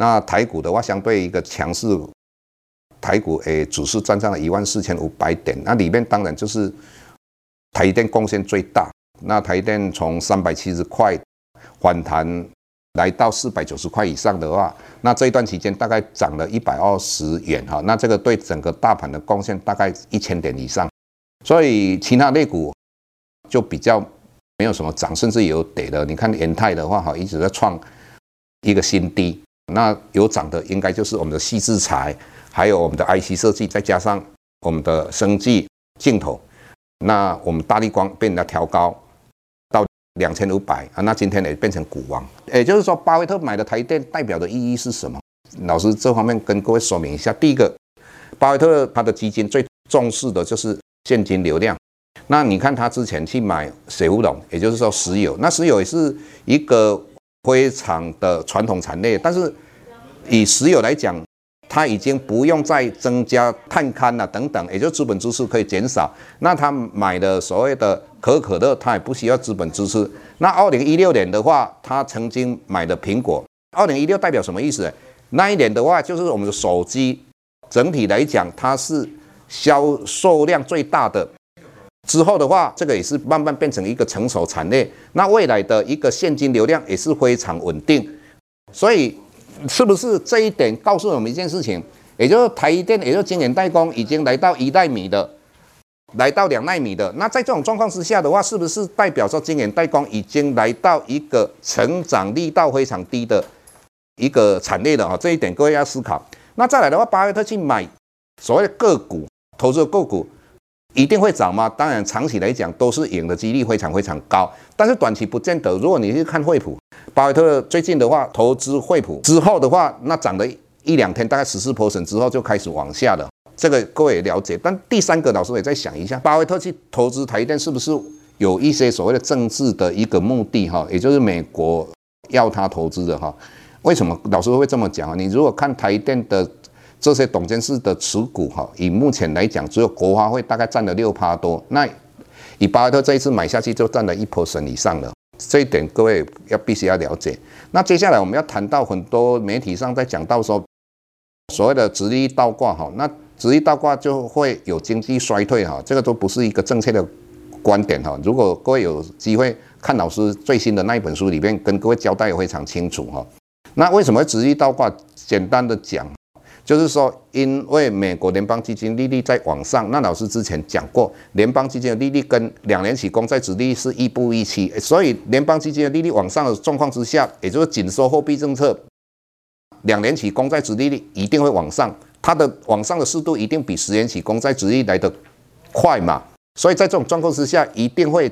那台股的话，相对一个强势，台股诶，指数站上了一万四千五百点。那里面当然就是台电贡献最大。那台电从三百七十块反弹来到四百九十块以上的话，那这一段期间大概涨了一百二十元哈。那这个对整个大盘的贡献大概一千点以上。所以其他类股就比较没有什么涨，甚至有跌的。你看元太的话哈，一直在创一个新低。那有涨的应该就是我们的矽智财，还有我们的 IC 设计，再加上我们的生技镜头。那我们大立光被人家调高到两千五百啊，那今天也变成股王。也就是说，巴菲特买的台电代表的意义是什么？老师这方面跟各位说明一下。第一个，巴菲特他的基金最重视的就是现金流量。那你看他之前去买雪佛龙，也就是说石油，那石油也是一个。非常的传统产业，但是以石油来讲，它已经不用再增加探勘了等等，也就资本支持可以减少。那他买的所谓的可口可乐，他也不需要资本支持。那二零一六年的话，他曾经买的苹果，二零一六代表什么意思？那一年的话，就是我们的手机整体来讲，它是销售量最大的。之后的话，这个也是慢慢变成一个成熟产业。那未来的一个现金流量也是非常稳定。所以，是不是这一点告诉我们一件事情？也就是台电，也就是晶圆代工已经来到一奈米的，来到两奈米的。那在这种状况之下的话，是不是代表说晶圆代工已经来到一个成长力道非常低的一个产业了啊？这一点各位要思考。那再来的话，巴菲特去买所谓的个股，投资的个股。一定会涨吗？当然，长期来讲都是赢的几率非常非常高，但是短期不见得。如果你去看惠普，巴菲特最近的话投资惠普之后的话，那涨了一两天，大概十四波整之后就开始往下了。这个各位也了解。但第三个，老师也在想一下，巴菲特去投资台电是不是有一些所谓的政治的一个目的？哈，也就是美国要他投资的哈？为什么老师会这么讲啊？你如果看台电的。这些董监事的持股哈，以目前来讲，只有国花会大概占了六趴多。那以巴菲特这一次买下去，就占了一 percent 以上了。这一点各位要必须要了解。那接下来我们要谈到很多媒体上在讲到说，所谓的直立倒挂哈，那直立倒挂就会有经济衰退哈，这个都不是一个正确的观点哈。如果各位有机会看老师最新的那一本书里面，跟各位交代也非常清楚哈。那为什么直立倒挂？简单的讲。就是说，因为美国联邦基金利率在往上，那老师之前讲过，联邦基金的利率跟两年期公债殖利率是亦步亦趋，所以联邦基金的利率往上的状况之下，也就是紧缩货币政策，两年期公债殖利率一定会往上，它的往上的速度一定比十年期公债殖利率来得快嘛，所以在这种状况之下，一定会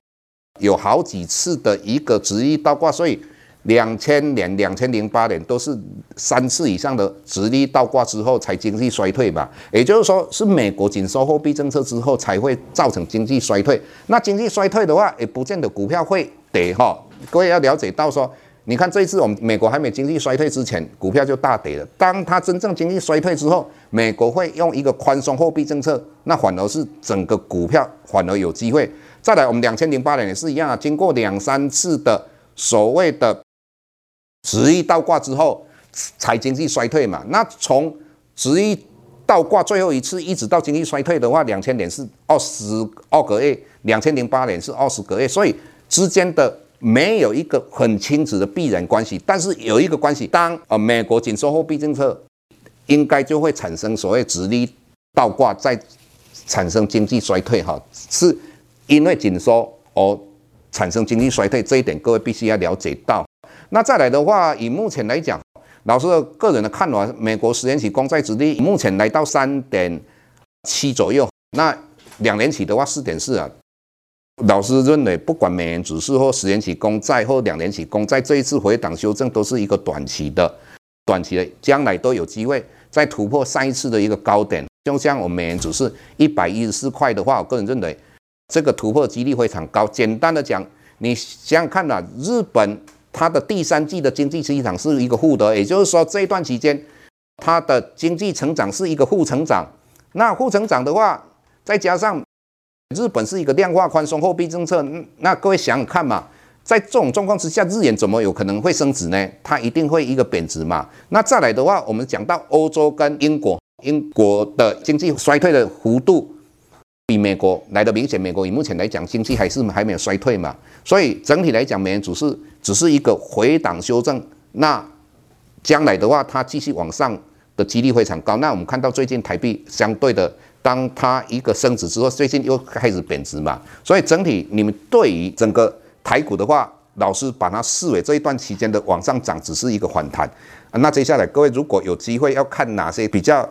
有好几次的一个殖利倒挂，所以。两千年、两千零八年都是三次以上的直立倒挂之后才经济衰退嘛，也就是说是美国紧缩货币政策之后才会造成经济衰退。那经济衰退的话，也不见得股票会跌哈。各位要了解到说，你看这一次我们美国还没经济衰退之前，股票就大跌了。当它真正经济衰退之后，美国会用一个宽松货币政策，那反而是整个股票反而有机会。再来，我们两千零八年也是一样啊，经过两三次的所谓的。殖利率倒挂之后，才经济衰退嘛。那从殖利率倒挂最后一次一直到经济衰退的话，两千年是二十二个月，两千零八年是二十个月，所以之间的没有一个很清楚的必然关系。但是有一个关系，当呃美国紧缩货币政策，应该就会产生所谓直立倒挂，再产生经济衰退哈，是因为紧缩而产生经济衰退，这一点各位必须要了解到。那再来的话，以目前来讲，老师的个人的看法，美国十年期公债殖利率目前来到三点七左右，那两年期的话四点四啊。老师认为，不管美元指数或十年期公债或两年期公债，这一次回档修正都是一个短期的，短期的，将来都有机会再突破上一次的一个高点。就像我们美元指数一百一十四块的话，我个人认为这个突破几率非常高。简单的讲，你想想看呐、啊，日本它的第三季的经济增长是一个负的，也就是说这一段期间它的经济成长是一个负成长。那负成长的话，再加上日本是一个量化宽松货币政策，那各位想想看嘛，在这种状况之下，日元怎么有可能会升值呢？它一定会一个贬值嘛。那再来的话，我们讲到欧洲跟英国，英国的经济衰退的幅度比美国来得明显。美国以目前来讲，经济还是还没有衰退嘛，所以整体来讲，美元只是只是一个回档修正。那将来的话，它继续往上的几率非常高。那我们看到最近台币相对的。当它一个升值之后，最近又开始贬值嘛，所以整体你们对于整个台股的话，老师把它视为这一段期间的往上涨只是一个反弹。那接下来各位如果有机会要看哪些比较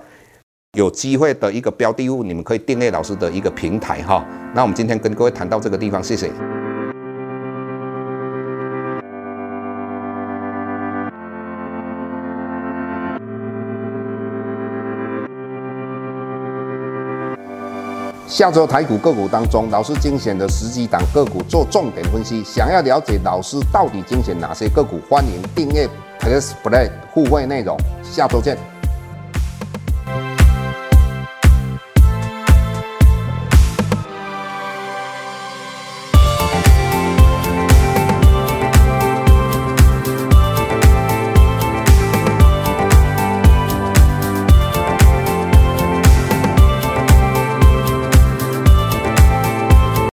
有机会的一个标的物，你们可以订阅老师的一个平台哈。那我们今天跟各位谈到这个地方，谢谢。下周台股个股当中，老师精选的十几档个股做重点分析。想要了解老师到底精选哪些个股，欢迎订阅 Plus Play 互惠内容。下周见。